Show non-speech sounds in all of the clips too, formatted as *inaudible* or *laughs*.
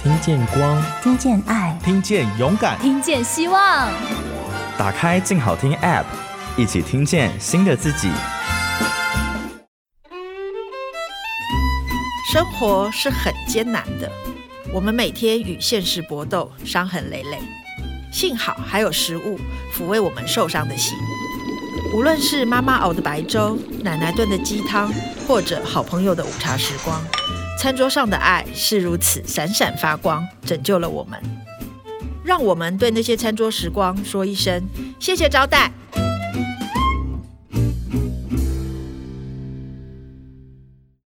听见光，听见爱，听见勇敢，听见希望。打开静好听 App，一起听见新的自己。生活是很艰难的，我们每天与现实搏斗，伤痕累累。幸好还有食物抚慰我们受伤的心。无论是妈妈熬的白粥，奶奶炖的鸡汤，或者好朋友的午茶时光。餐桌上的爱是如此闪闪发光，拯救了我们。让我们对那些餐桌时光说一声谢谢招待。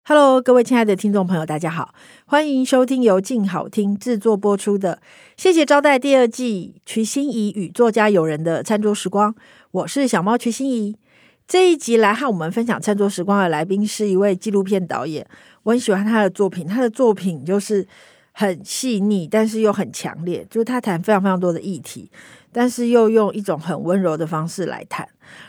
Hello，各位亲爱的听众朋友，大家好，欢迎收听由静好听制作播出的《谢谢招待》第二季，瞿欣怡与作家友人的餐桌时光。我是小猫瞿欣怡。这一集来和我们分享餐桌时光的来宾是一位纪录片导演。我很喜欢他的作品，他的作品就是很细腻，但是又很强烈。就是他谈非常非常多的议题，但是又用一种很温柔的方式来谈。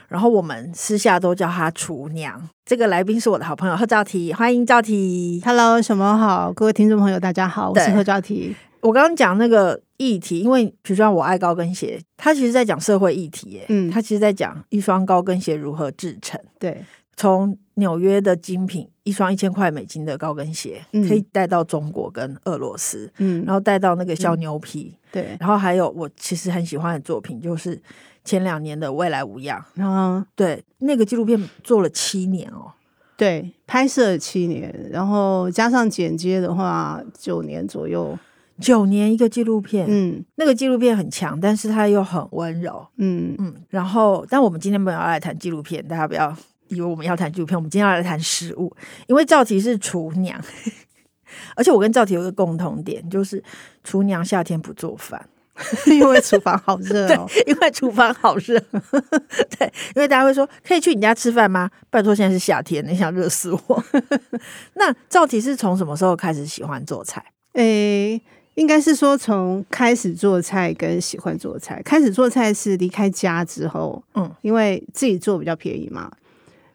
然后我们私下都叫他厨娘。这个来宾是我的好朋友贺兆提，欢迎兆提。Hello，什么好？各位听众朋友，大家好，我是贺兆提。我刚刚讲那个议题，因为比如说我爱高跟鞋，他其实在讲社会议题耶，嗯，他其实在讲一双高跟鞋如何制成，对，从纽约的精品。一双一千块美金的高跟鞋，可以带到中国跟俄罗斯，嗯，然后带到那个小牛皮，嗯、对，然后还有我其实很喜欢的作品，就是前两年的《未来无恙》，嗯，对，那个纪录片做了七年哦，对，拍摄了七年，然后加上剪接的话，九年左右，九年一个纪录片，嗯，那个纪录片很强，但是它又很温柔，嗯嗯，然后，但我们今天没有要来谈纪录片，大家不要。以为我们要谈纪录片，我们今天要来谈食物。因为兆提是厨娘，*laughs* 而且我跟兆提有一个共同点，就是厨娘夏天不做饭，*laughs* 因为厨房好热哦。对，因为厨房好热。*laughs* 对，因为大家会说可以去你家吃饭吗？拜托，现在是夏天，你想热死我？那兆提是从什么时候开始喜欢做菜？诶，应该是说从开始做菜跟喜欢做菜。开始做菜是离开家之后，嗯，因为自己做比较便宜嘛。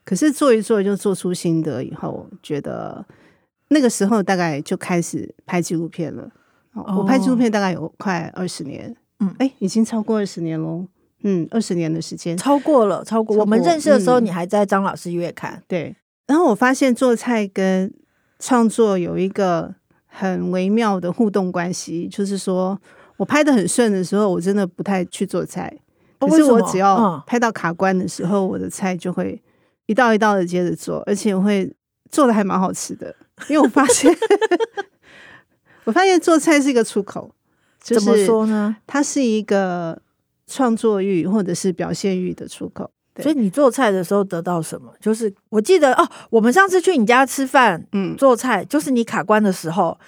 可是做一做就做出心得以后，觉得那个时候大概就开始拍纪录片了。哦、我拍纪录片大概有快二十年，嗯，哎，已经超过二十年喽。嗯，二十年的时间，超过了，超过。我们认识的时候，你还在张老师月刊。嗯、对。然后我发现做菜跟创作有一个很微妙的互动关系，就是说我拍的很顺的时候，我真的不太去做菜。可是我只要拍到卡关的时候，我的菜就会。一道一道的接着做，而且我会做的还蛮好吃的，因为我发现，*laughs* 我发现做菜是一个出口，就是、怎么说呢？它是一个创作欲或者是表现欲的出口。所以你做菜的时候得到什么？就是我记得哦，我们上次去你家吃饭，嗯，做菜就是你卡关的时候。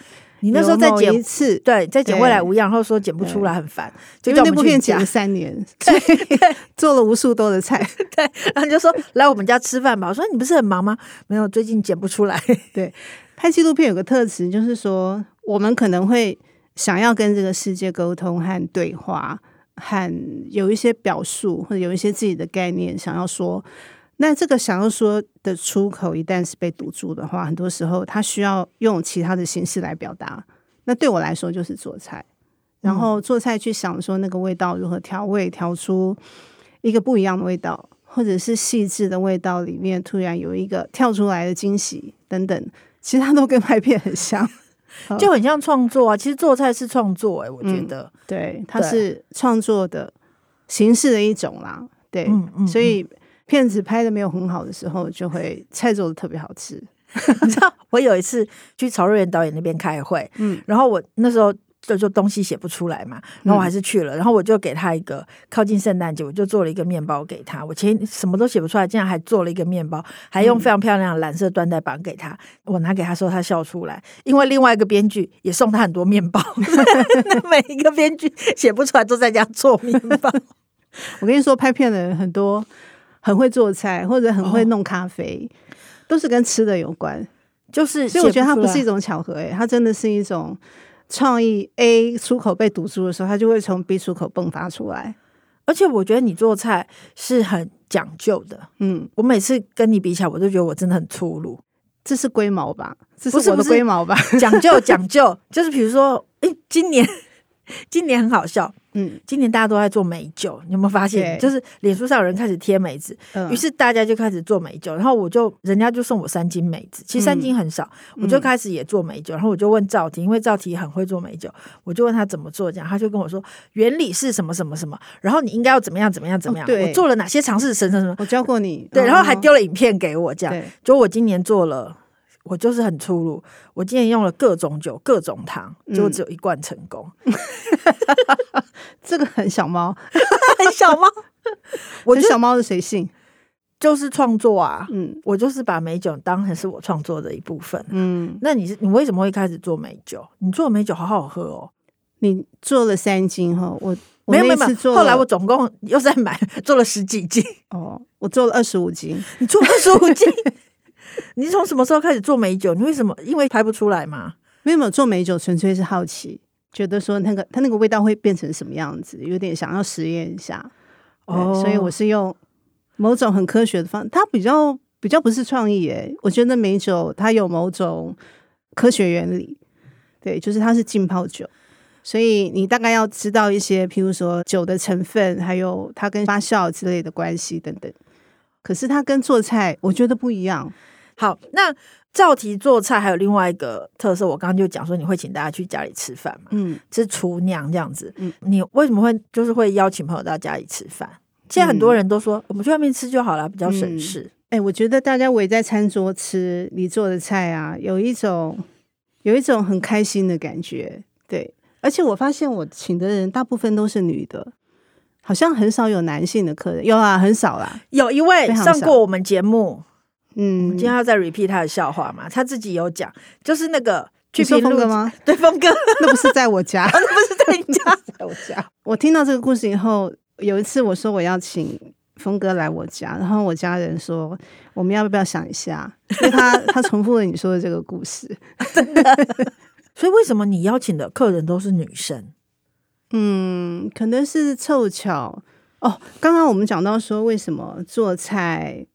你那时候在剪一次，对，在剪未来无恙，然后说剪不出来很烦，就那部片剪了三年，*laughs* 对，*laughs* 做了无数多的菜，对，然后就说 *laughs* 来我们家吃饭吧。我说你不是很忙吗？没有，最近剪不出来。对，拍纪录片有个特质，就是说我们可能会想要跟这个世界沟通和对话，和有一些表述或者有一些自己的概念想要说。那这个想要说的出口，一旦是被堵住的话，很多时候他需要用其他的形式来表达。那对我来说，就是做菜，然后做菜去想说那个味道如何调味，调出一个不一样的味道，或者是细致的味道里面突然有一个跳出来的惊喜等等，其实它都跟拍片很像，就很像创作啊。其实做菜是创作，欸，哎，我觉得，嗯，对，它是创作的形式的一种啦。对，嗯嗯，所以。片子拍的没有很好的时候，就会菜做的特别好吃。*laughs* 你知道，我有一次去曹瑞元导演那边开会，嗯，然后我那时候就就东西写不出来嘛，然后我还是去了，然后我就给他一个靠近圣诞节，我就做了一个面包给他。我前什么都写不出来，竟然还做了一个面包，还用非常漂亮的蓝色缎带绑给他。我拿给他说，他笑出来，因为另外一个编剧也送他很多面包，*laughs* 那每一个编剧写不出来都在家做面包。*laughs* 我跟你说，拍片的人很多。很会做菜，或者很会弄咖啡，哦、都是跟吃的有关。就是，所以我觉得它不是一种巧合，诶，它真的是一种创意。A 出口被堵住的时候，它就会从 B 出口迸发出来。而且我觉得你做菜是很讲究的。嗯，我每次跟你比起来，我都觉得我真的很粗鲁。这是龟毛吧？这是我的龟毛吧？讲究讲究，就是比如说，哎，今年 *laughs* 今年很好笑。嗯，今年大家都在做美酒，你有没有发现？就是脸书上有人开始贴梅子，嗯、于是大家就开始做美酒。然后我就人家就送我三斤梅子，其实三斤很少，嗯、我就开始也做美酒。然后我就问赵婷，因为赵婷很会做美酒，我就问他怎么做，这样他就跟我说原理是什么什么什么，然后你应该要怎么样怎么样怎么样。我做了哪些尝试，什么什么，我教过你。对，然后还丢了影片给我，这样。就我今年做了。我就是很粗鲁，我今天用了各种酒、各种糖，结果只有一罐成功。嗯、这个很小猫，*laughs* 很小猫。*laughs* 我的小猫是谁信？就是创作啊。嗯，我就是把美酒当成是我创作的一部分。嗯，那你是你为什么会开始做美酒？你做美酒好好喝哦。你做了三斤哈，我，我没有没有没有。后来我总共又在买 *laughs* 做了十几斤。哦，我做了二十五斤。你做二十五斤？*laughs* 你从什么时候开始做美酒？你为什么？因为拍不出来吗？没有做美酒，纯粹是好奇，觉得说那个它那个味道会变成什么样子，有点想要实验一下。哦，所以我是用某种很科学的方，它比较比较不是创意诶。我觉得美酒它有某种科学原理，对，就是它是浸泡酒，所以你大概要知道一些，譬如说酒的成分，还有它跟发酵之类的关系等等。可是它跟做菜，我觉得不一样。好，那赵婷做菜还有另外一个特色，我刚刚就讲说你会请大家去家里吃饭嘛，嗯，是厨娘这样子，嗯，你为什么会就是会邀请朋友到家里吃饭？现在很多人都说、嗯、我们去外面吃就好了，比较省事。哎、嗯欸，我觉得大家围在餐桌吃你做的菜啊，有一种有一种很开心的感觉，对。而且我发现我请的人大部分都是女的，好像很少有男性的客人，有啊，很少啦。有一位上过我们节目。嗯，今天要再 repeat 他的笑话嘛？他自己有讲，就是那个去峰哥吗？*laughs* 对，峰哥，那不是在我家，*laughs* 那不是在你家，*laughs* 在我家。我听到这个故事以后，有一次我说我要请峰哥来我家，然后我家人说我们要不要想一下？因为他他重复了你说的这个故事，真的。所以为什么你邀请的客人都是女生？嗯，可能是凑巧哦。刚刚我们讲到说，为什么做菜？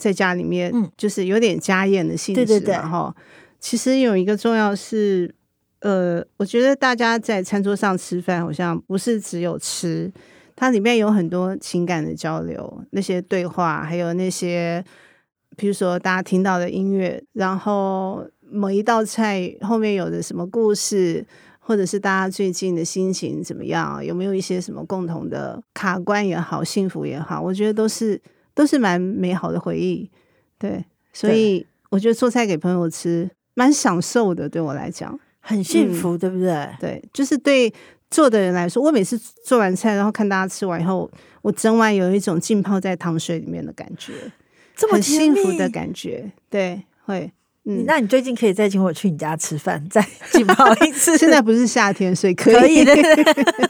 在家里面，就是有点家宴的性质，然后其实有一个重要是，呃，我觉得大家在餐桌上吃饭，好像不是只有吃，它里面有很多情感的交流，那些对话，还有那些，比如说大家听到的音乐，然后某一道菜后面有的什么故事，或者是大家最近的心情怎么样，有没有一些什么共同的卡关也好，幸福也好，我觉得都是。都是蛮美好的回忆，对，所以我觉得做菜给朋友吃蛮享受的，对我来讲很幸福，嗯，对不对？对，就是对做的人来说，我每次做完菜，然后看大家吃完以后，我整碗有一种浸泡在糖水里面的感觉，*laughs* 这么幸福的感觉，对，会。嗯，那你最近可以再请我去你家吃饭，再 *laughs* 浸泡一次。现在不是夏天，所以可以，可以的。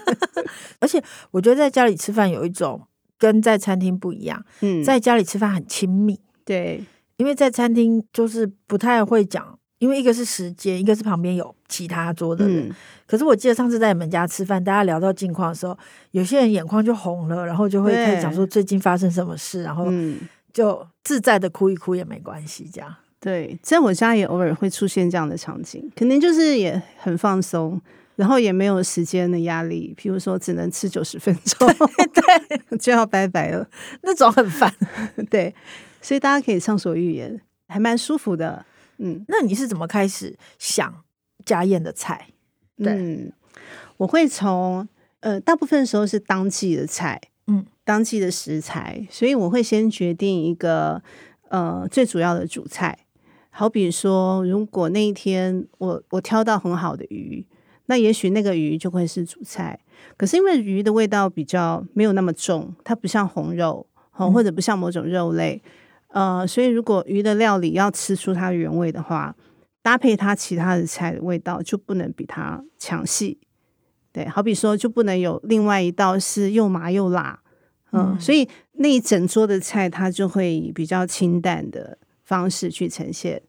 *laughs* 而且我觉得在家里吃饭有一种。跟在餐厅不一样，嗯，在家里吃饭很亲密，对，因为在餐厅就是不太会讲，因为一个是时间，一个是旁边有其他桌的人。嗯、可是我记得上次在你们家吃饭，大家聊到近况的时候，有些人眼眶就红了，然后就会开始讲说最近发生什么事，然后就自在的哭一哭也没关系，这样。对，在我家也偶尔会出现这样的场景，肯定就是也很放松。然后也没有时间的压力，譬如说只能吃九十分钟，对，*laughs* 就要拜拜了，那种很烦。*laughs* 对，所以大家可以畅所欲言，还蛮舒服的。嗯，那你是怎么开始想家宴的菜？对，嗯，我会从呃，大部分时候是当季的菜，嗯，当季的食材，所以我会先决定一个呃最主要的主菜。好比说，如果那一天我我挑到很好的鱼。那也许那个鱼就会是主菜，可是因为鱼的味道比较没有那么重，它不像红肉，或者不像某种肉类，呃，所以如果鱼的料理要吃出它原味的话，搭配它其他的菜的味道就不能比它强细。对，好比说就不能有另外一道是又麻又辣，嗯，嗯，所以那一整桌的菜它就会以比较清淡的方式去呈现。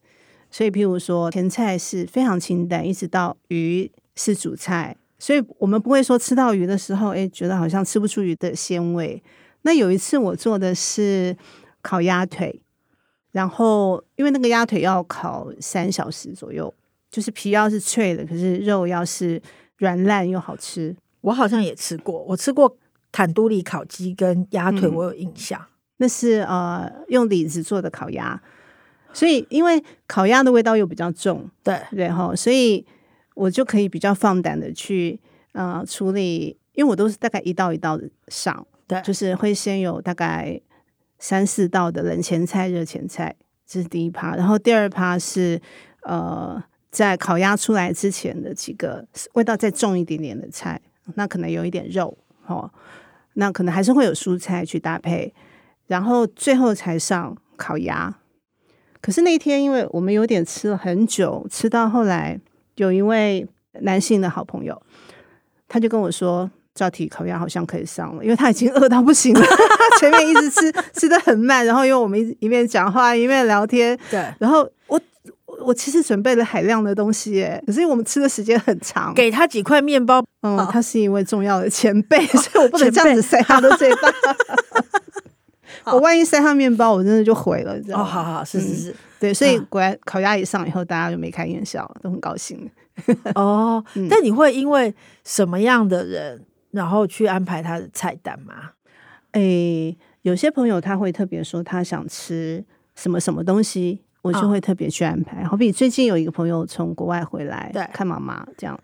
所以譬如说前菜是非常清淡，一直到鱼。是主菜，所以我们不会说吃到鱼的时候，哎，觉得好像吃不出鱼的鲜味。那有一次我做的是烤鸭腿，然后因为那个鸭腿要烤三小时左右，就是皮要是脆的，可是肉要是软烂又好吃。我好像也吃过，我吃过坦都里烤鸡跟鸭腿，我有印象。嗯、那是呃用李子做的烤鸭，所以因为烤鸭的味道又比较重，对然后所以我就可以比较放胆的去呃处理，因为我都是大概一道一道的上，对，就是会先有大概三四道的冷前菜、热前菜，这是第一趴，然后第二趴是呃在烤鸭出来之前的几个味道再重一点点的菜。那可能有一点肉哦，那可能还是会有蔬菜去搭配，然后最后才上烤鸭。可是那一天，因为我们有点吃了很久，吃到后来，有一位男性的好朋友，他就跟我说：“赵提烤鸭好像可以上了，因为他已经饿到不行了，前面一直吃吃的很慢，然后因为我们一一面讲话一面聊天，对，然后我。”我其实准备了海量的东西耶，可是我们吃的时间很长。给他几块面包，嗯，他是一位重要的前辈，所以我不能这样子塞他的嘴巴。*laughs* 我万一塞上面包，我真的就毁了，知道吗？哦，好好，是是是，对，所以果然烤鸭一上以后，大家就眉开眼笑，都很高兴。哦，*laughs* 但你会因为什么样的人，然后去安排他的菜单吗？诶，有些朋友他会特别说他想吃什么什么东西。我就会特别去安排，好比最近有一个朋友从国外回来，对，看妈妈这样，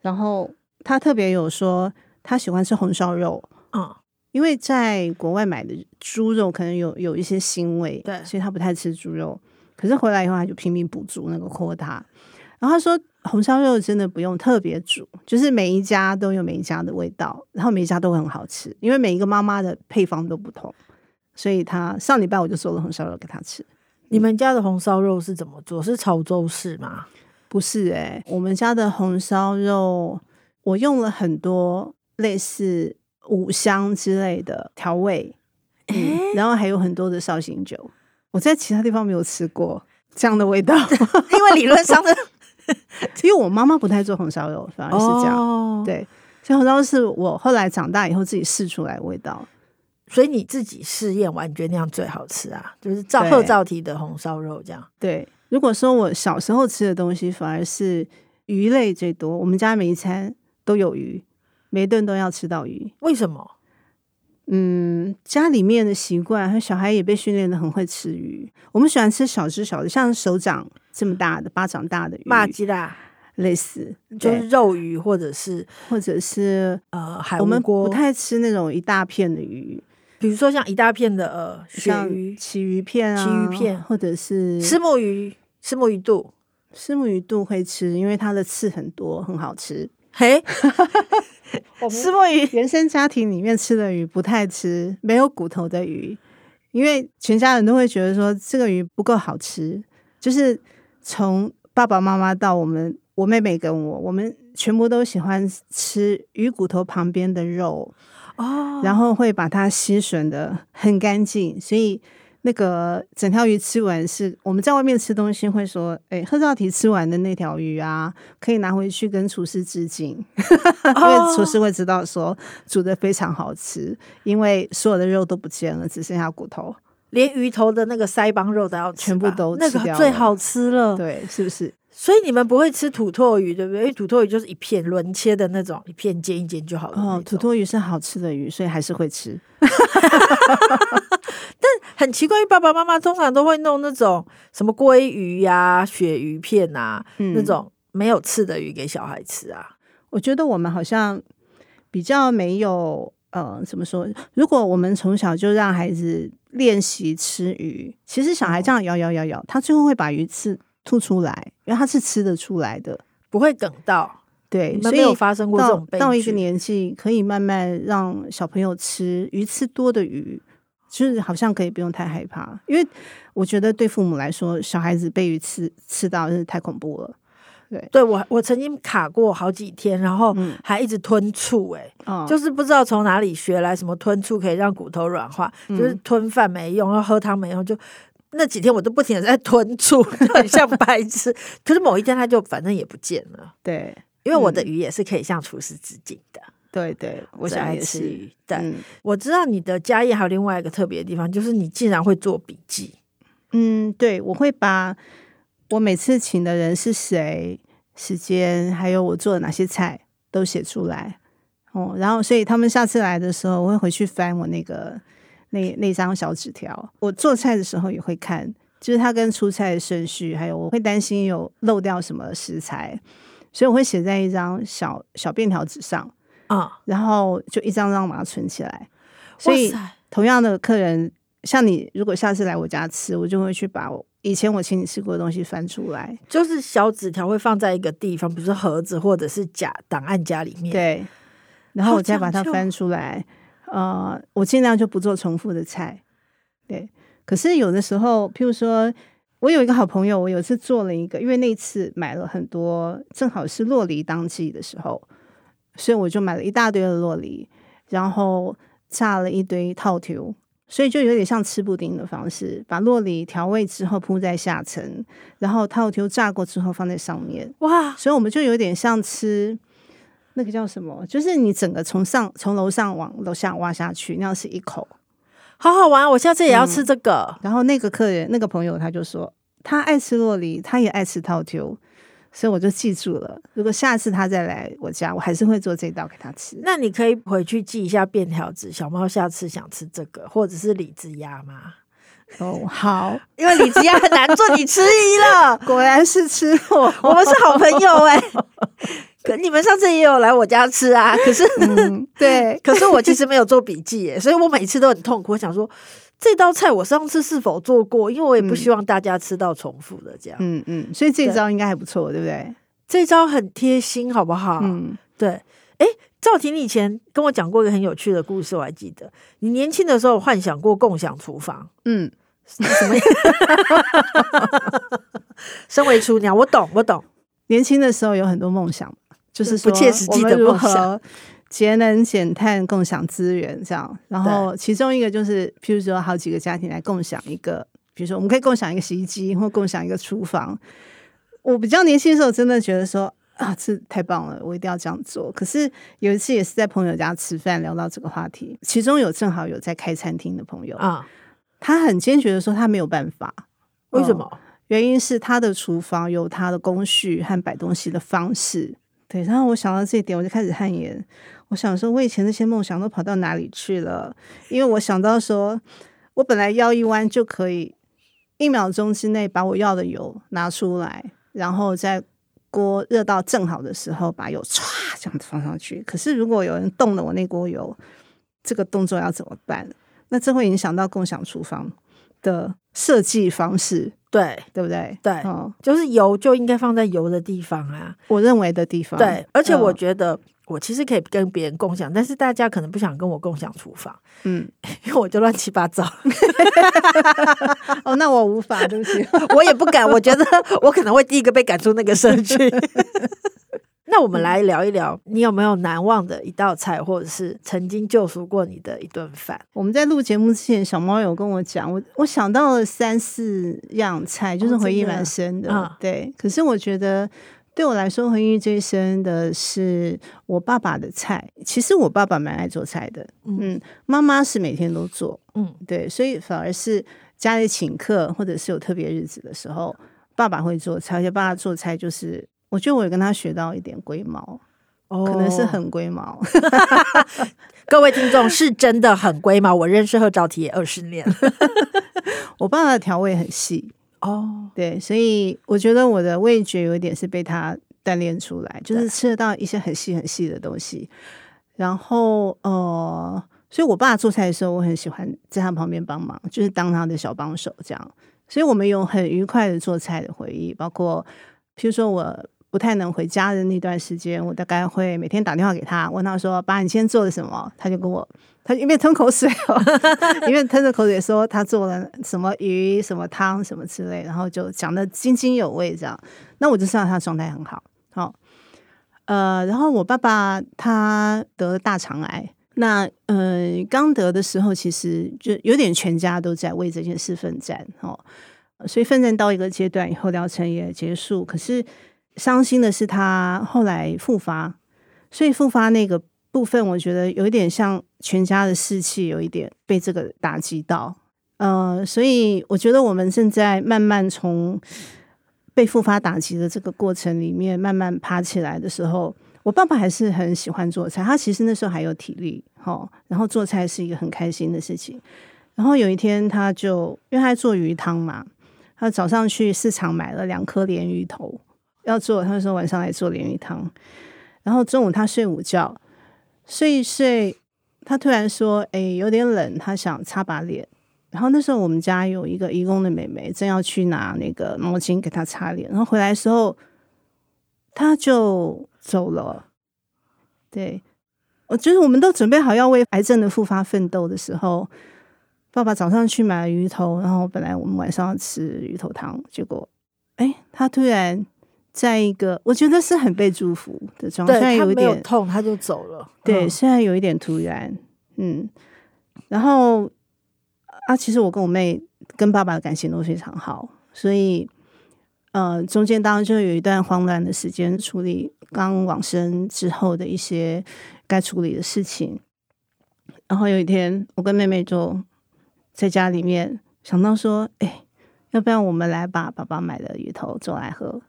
然后他特别有说他喜欢吃红烧肉，嗯，因为在国外买的猪肉可能有有一些腥味，对，所以他不太吃猪肉。可是回来以后他就拼命补足那个 quota，然后他说红烧肉真的不用特别煮，就是每一家都有每一家的味道，然后每一家都很好吃，因为每一个妈妈的配方都不同，所以他上礼拜我就做了红烧肉给他吃。你们家的红烧肉是怎么做？是潮州式吗？不是哎、欸，我们家的红烧肉，我用了很多类似五香之类的调味，然后还有很多的绍兴酒。我在其他地方没有吃过这样的味道，*laughs* 因为理论上的，*laughs* 因为我妈妈不太做红烧肉，反而是这样。哦、对，所以红烧肉是我后来长大以后自己试出来的味道。所以你自己试验完，你觉得那样最好吃啊？就是照贺照提的红烧肉这样。对，如果说我小时候吃的东西，反而是鱼类最多。我们家每一餐都有鱼，每一顿都要吃到鱼。为什么？嗯，家里面的习惯，和小孩也被训练的很会吃鱼。我们喜欢吃小只小的，像手掌这么大的、巴掌大的鱼，麻吉啦，类似就是肉鱼，或者是或者是呃海。我们不太吃那种一大片的鱼。比如说像一大片的呃鳕鱼、旗鱼片啊，旗鱼片，或者是石目鱼、石目鱼肚、石目鱼肚会吃，因为它的刺很多，很好吃。嘿，*laughs* 虱目鱼原生家庭里面吃的鱼不太吃没有骨头的鱼，因为全家人都会觉得说这个鱼不够好吃。就是从爸爸妈妈到我们，我妹妹跟我，我们全部都喜欢吃鱼骨头旁边的肉。哦，然后会把它吸吮的很干净，所以那个整条鱼吃完是我们在外面吃东西会说，哎，贺兆提吃完的那条鱼啊，可以拿回去跟厨师致敬，*laughs* 因为厨师会知道说煮的非常好吃，因为所有的肉都不见了，只剩下骨头，连鱼头的那个腮帮肉都要全部都那个最好吃了，对，是不是？所以你们不会吃土托鱼，对不对？因为土托鱼就是一片轮切的那种，一片煎一煎就好了。哦，土托鱼是好吃的鱼，所以还是会吃。*laughs* *laughs* 但很奇怪，爸爸妈妈通常都会弄那种什么鲑鱼呀、啊、鳕鱼片啊，嗯、那种没有刺的鱼给小孩吃啊。我觉得我们好像比较没有，呃，怎么说？如果我们从小就让孩子练习吃鱼，其实小孩这样咬咬咬咬，他最后会把鱼刺。吐出来，因为他是吃得出来的，不会梗到。对，所以没有发生过这种悲。到一个年纪，可以慢慢让小朋友吃鱼刺多的鱼，就是好像可以不用太害怕。因为我觉得对父母来说，小孩子被鱼刺刺到真是太恐怖了。对，对我我曾经卡过好几天，然后还一直吞醋、欸，哎、嗯，就是不知道从哪里学来什么吞醋可以让骨头软化，嗯、就是吞饭没用，然后喝汤没用，就。那几天我都不停的在吞醋，*laughs* 就很像白痴。*laughs* 可是某一天他就反正也不见了。对，因为我的鱼也是可以向厨师致敬的。对对，我想也是。对，嗯、我知道你的家业还有另外一个特别的地方，就是你竟然会做笔记。嗯，对，我会把我每次请的人是谁、时间，还有我做的哪些菜都写出来。哦，然后所以他们下次来的时候，我会回去翻我那个那那张小纸条。我做菜的时候也会看，就是它跟出菜的顺序，还有我会担心有漏掉什么食材，所以我会写在一张小小便条纸上啊，然后就一张张把它存起来。所以同样的客人，像你，如果下次来我家吃，我就会去把我以前我请你吃过的东西翻出来，就是小纸条会放在一个地方，比如说盒子或者是夹档案夹里面，对。然后我再把它翻出来，呃，我尽量就不做重复的菜，对。可是有的时候，譬如说，我有一个好朋友，我有一次做了一个，因为那次买了很多，正好是洛梨当季的时候，所以我就买了一大堆的洛梨，然后炸了一堆套球，所以就有点像吃布丁的方式，把洛梨调味之后铺在下层，然后套球炸过之后放在上面，哇！所以我们就有点像吃。那个叫什么？就是你整个从上从楼上往楼下挖下去，那样是一口，好好玩。我下次也要吃这个。嗯、然后那个客人那个朋友他就说，他爱吃洛梨，他也爱吃套丢，所以我就记住了。如果下次他再来我家，我还是会做这道给他吃。那你可以回去记一下便条纸，小猫下次想吃这个，或者是李子鸭吗？哦，好，因为李子鸭很难做，你迟疑了。*laughs* 果然是吃货，我们是好朋友哎、欸。*laughs* 可你们上次也有来我家吃啊？可是、嗯、对，*laughs* 可是我其实没有做笔记耶，所以我每次都很痛苦。我想说，这道菜我上次是否做过？因为我也不希望大家吃到重复的这样。嗯嗯，所以这招应该还不错，对，对不对？这招很贴心，好不好？嗯，对。哎，赵婷，你以前跟我讲过一个很有趣的故事，我还记得。你年轻的时候幻想过共享厨房，嗯，什么？*laughs* 身为厨娘，我懂，我懂。年轻的时候有很多梦想。就是说，不切实际的如何节能减碳、共享资源这样。然后其中一个就是，譬如说好几个家庭来共享一个，比如说我们可以共享一个洗衣机，或共享一个厨房。我比较年轻的时候，真的觉得说啊，这太棒了，我一定要这样做。可是有一次也是在朋友家吃饭，聊到这个话题，其中有正好有在开餐厅的朋友啊，他很坚决的说他没有办法。为什么？原因是他的厨房有他的工序和摆东西的方式。对，然后我想到这一点，我就开始汗颜。我想说，我以前那些梦想都跑到哪里去了？因为我想到说，我本来腰一弯就可以一秒钟之内把我要的油拿出来，然后在锅热到正好的时候把油唰这样子放上去。可是如果有人动了我那锅油，这个动作要怎么办？那这会影响到共享厨房的设计方式。对，对不对？对，哦，就是油就应该放在油的地方啊，我认为的地方。对，而且我觉得我其实可以跟别人共享，但是大家可能不想跟我共享厨房，嗯，*laughs* 因为我就乱七八糟。哦，那我无法，对不起，我也不敢，我觉得我可能会第一个被赶出那个社区。*laughs* 那我们来聊一聊，你有没有难忘的一道菜，或者是曾经救赎过你的一顿饭？我们在录节目之前，小猫有跟我讲，我我想到了三四样菜，就是回忆蛮深的。哦、对，可是我觉得对我来说，回忆最深的是我爸爸的菜。其实我爸爸蛮爱做菜的，嗯，妈妈是每天都做，嗯，对，所以反而是家里请客或者是有特别日子的时候，爸爸会做菜，而且爸爸做菜就是。我觉得我有跟他学到一点龟毛，哦、可能是很龟毛。*laughs* *laughs* 各位听众是真的很龟毛。我认识贺昭体也二十年，*laughs* 我爸爸的调味很细哦，对，所以我觉得我的味觉有一点是被他锻炼出来，就是吃得到一些很细很细的东西。然后呃，所以我爸做菜的时候，我很喜欢在他旁边帮忙，就是当他的小帮手这样。所以我们有很愉快的做菜的回忆，包括譬如说我。不太能回家的那段时间，我大概会每天打电话给他，问他说：“爸，你今天做了什么？”他就跟我，他一边吞口水哦，*laughs* 一边吞着口水说他做了什么鱼、什么汤、什么之类，然后就讲得津津有味这样。那我就知道他状态很好。好，呃，然后我爸爸他得了大肠癌，那呃刚得的时候，其实就有点全家都在为这件事奋战哦，所以奋战到一个阶段以后，疗程也结束，可是。伤心的是，他后来复发，所以复发那个部分，我觉得有一点像全家的士气，有一点被这个打击到。呃，所以我觉得我们正在慢慢从被复发打击的这个过程里面慢慢爬起来的时候，我爸爸还是很喜欢做菜，他其实那时候还有体力，哦，然后做菜是一个很开心的事情。然后有一天，他就因为他做鱼汤嘛，他早上去市场买了两颗鲢鱼头要做，他就说晚上来做鲢鱼汤。然后中午他睡午觉，睡一睡，他突然说：“哎，有点冷，他想擦把脸。”然后那时候我们家有一个义工的妹妹，正要去拿那个毛巾给他擦脸，然后回来的时候他就走了。对，我就是我们都准备好要为癌症的复发奋斗的时候。爸爸早上去买了鱼头，然后本来我们晚上要吃鱼头汤，结果，哎，他突然在一个我觉得是很被祝福的状态，有一点痛，他就走了。对，嗯、虽然有一点突然，嗯，然后啊，其实我跟我妹跟爸爸的感情都非常好，所以，呃，中间当然就有一段慌乱的时间，处理刚往生之后的一些该处理的事情。然后有一天，我跟妹妹就。在家里面想到说，哎，要不然我们来把爸爸买的鱼头做来喝。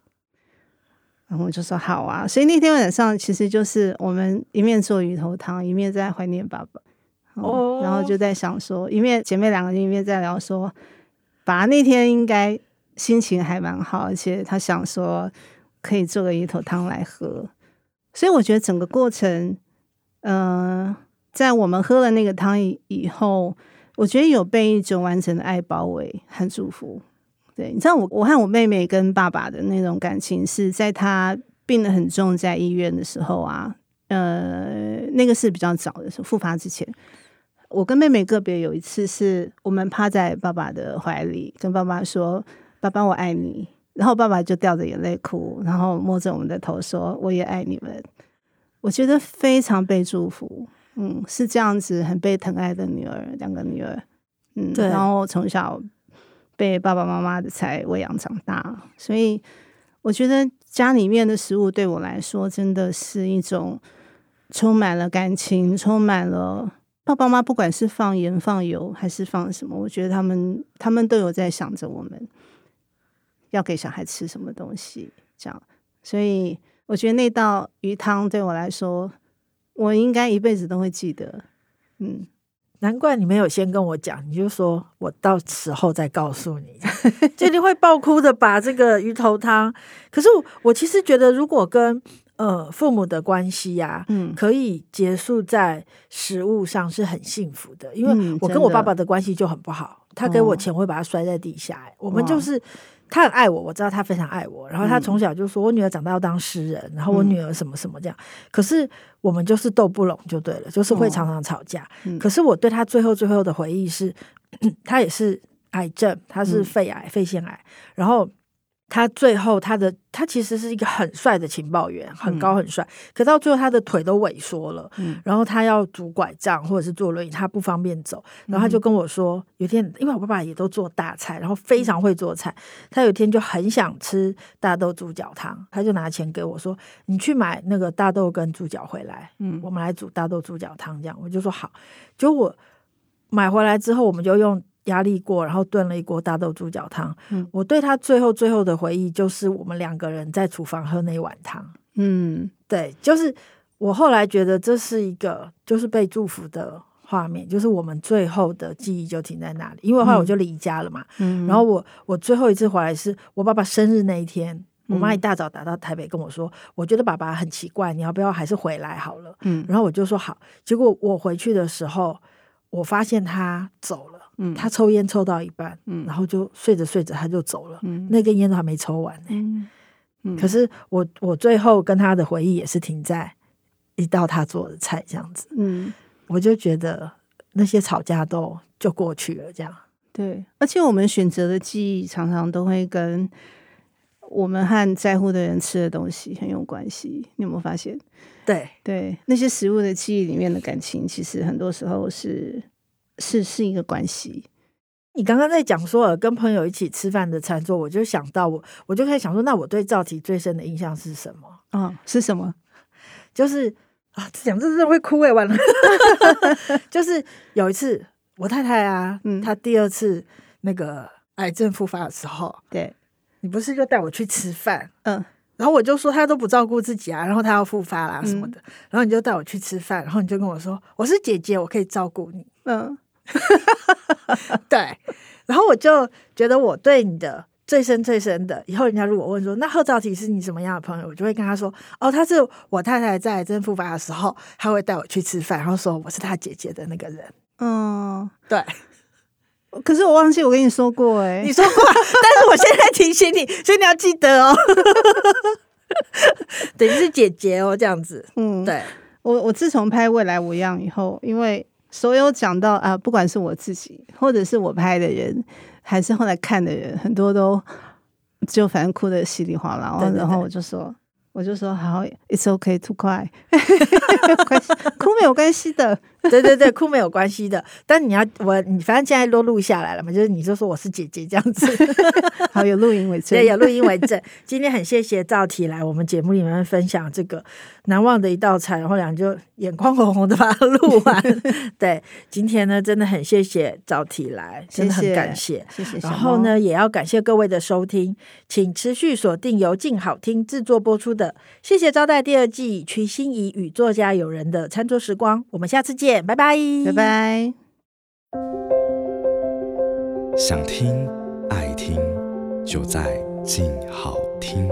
然后我就说好啊。所以那天晚上其实就是我们一面做鱼头汤，一面在怀念爸爸。哦。然后就在想说，一面姐妹两个人一面在聊说，爸那天应该心情还蛮好，而且他想说可以做个鱼头汤来喝。所以我觉得整个过程，嗯、呃，在我们喝了那个汤以以后。我觉得有被一种完整的爱包围和祝福。对，你知道我，我和我妹妹跟爸爸的那种感情，是在他病得很重，在医院的时候啊，呃，那个是比较早的时候，复发之前，我跟妹妹个别有一次，是我们趴在爸爸的怀里，跟爸爸说：“爸爸，我爱你。”然后爸爸就掉着眼泪哭，然后摸着我们的头说：“我也爱你们。”我觉得非常被祝福。嗯，是这样子，很被疼爱的女儿，两个女儿，嗯，对，然后从小被爸爸妈妈的菜喂养长大，所以我觉得家里面的食物对我来说，真的是一种充满了感情，充满了爸爸妈妈，不管是放盐、放油还是放什么，我觉得他们他们都有在想着我们要给小孩吃什么东西，这样，所以我觉得那道鱼汤对我来说。我应该一辈子都会记得，嗯，难怪你没有先跟我讲，你就说我到时候再告诉你，*laughs* 就你会爆哭的把？这个鱼头汤，可是我，我其实觉得，如果跟呃父母的关系呀、啊，嗯，可以结束在食物上是很幸福的，因为我跟我爸爸的关系就很不好，他给我钱会把它摔在地下，我们就是。他很爱我，我知道他非常爱我。然后他从小就说：“我女儿长大要当诗人。嗯”然后我女儿什么什么这样。可是我们就是斗不拢就对了，就是会常常吵架。嗯、可是我对他最后最后的回忆是，*clears throat* 他也是癌症，他是肺癌、嗯、肺腺癌。然后。他最后，他的他其实是一个很帅的情报员，很高很帅。嗯、可到最后，他的腿都萎缩了，嗯、然后他要拄拐杖或者是坐轮椅，他不方便走。然后他就跟我说，嗯、有一天，因为我爸爸也都做大菜，然后非常会做菜。他有一天就很想吃大豆猪脚汤，他就拿钱给我说：“你去买那个大豆跟猪脚回来，嗯，我们来煮大豆猪脚汤。”这样我就说好。结果我买回来之后，我们就用。压力过，然后炖了一锅大豆猪脚汤。嗯，我对他最后最后的回忆就是我们两个人在厨房喝那一碗汤。嗯，对，就是我后来觉得这是一个就是被祝福的画面，就是我们最后的记忆就停在那里。因为后来我就离家了嘛。嗯，然后我我最后一次回来是我爸爸生日那一天，我妈一大早打到台北跟我说，我觉得爸爸很奇怪，你要不要还是回来好了？嗯，然后我就说好。结果我回去的时候，我发现他走了。嗯，他抽烟抽到一半，嗯，然后就睡着睡着他就走了，嗯，那根烟都还没抽完呢，嗯，嗯，可是我我最后跟他的回忆也是停在一道他做的菜这样子，嗯，我就觉得那些吵架都就过去了，这样，对，而且我们选择的记忆常常都会跟我们和在乎的人吃的东西很有关系，你有没有发现？对。对，那些食物的记忆里面的感情，其实很多时候是。是是一个关系。你刚刚在讲说跟朋友一起吃饭的餐桌，我就想到我，我就开始想说，那我对赵婷最深的印象是什么？啊、哦，是什么？*laughs* 就是啊，讲这真的会哭哎，完了。*laughs* 就是有一次我太太啊，嗯她第二次那个癌症复发的时候，对，你不是就带我去吃饭？嗯然后我就说她都不照顾自己啊，然后她要复发啦什么的，嗯然后你就带我去吃饭，然后你就跟我说我是姐姐，我可以照顾你。嗯 *laughs* 对，然后我就觉得我对你的最深最深的，以后人家如果问说那贺兆体是你什么样的朋友，我就会跟他说哦，他是我太太在癌症复发的时候，他会带我去吃饭，然后说我是他姐姐的那个人。嗯。对，可是我忘记我跟你说过哎、你说过，但是我现在提醒你，所以你要记得哦。*laughs* 等于是姐姐哦，这样子。嗯，对，我我自从拍《未来无恙》以后，因为所有讲到啊，不管是我自己，或者是我拍的人，还是后来看的人，很多都就反正哭的稀里哗啦，对对对然后我就说。我就说好，It's okay to cry，没有关系，*laughs* *laughs* 哭没有关系的。*laughs* 对对对，哭没有关系的。但你要我，你反正现在都录下来了嘛，就是你就说我是姐姐这样子，*laughs* 好，有录音为证，*laughs* 对，有录音为证。今天很谢谢赵体来我们节目里面分享这个难忘的一道菜，然后两就眼眶红红的把它录完。对，今天呢真的很谢谢赵体来，真的很感谢，谢谢。然后呢，也要感谢各位的收听，请持续锁定由静好听制作播出的《谢谢招待》第二季瞿欣怡与作家友人的餐桌时光，我们下次见。拜拜，拜拜。想听爱听，就在静好听。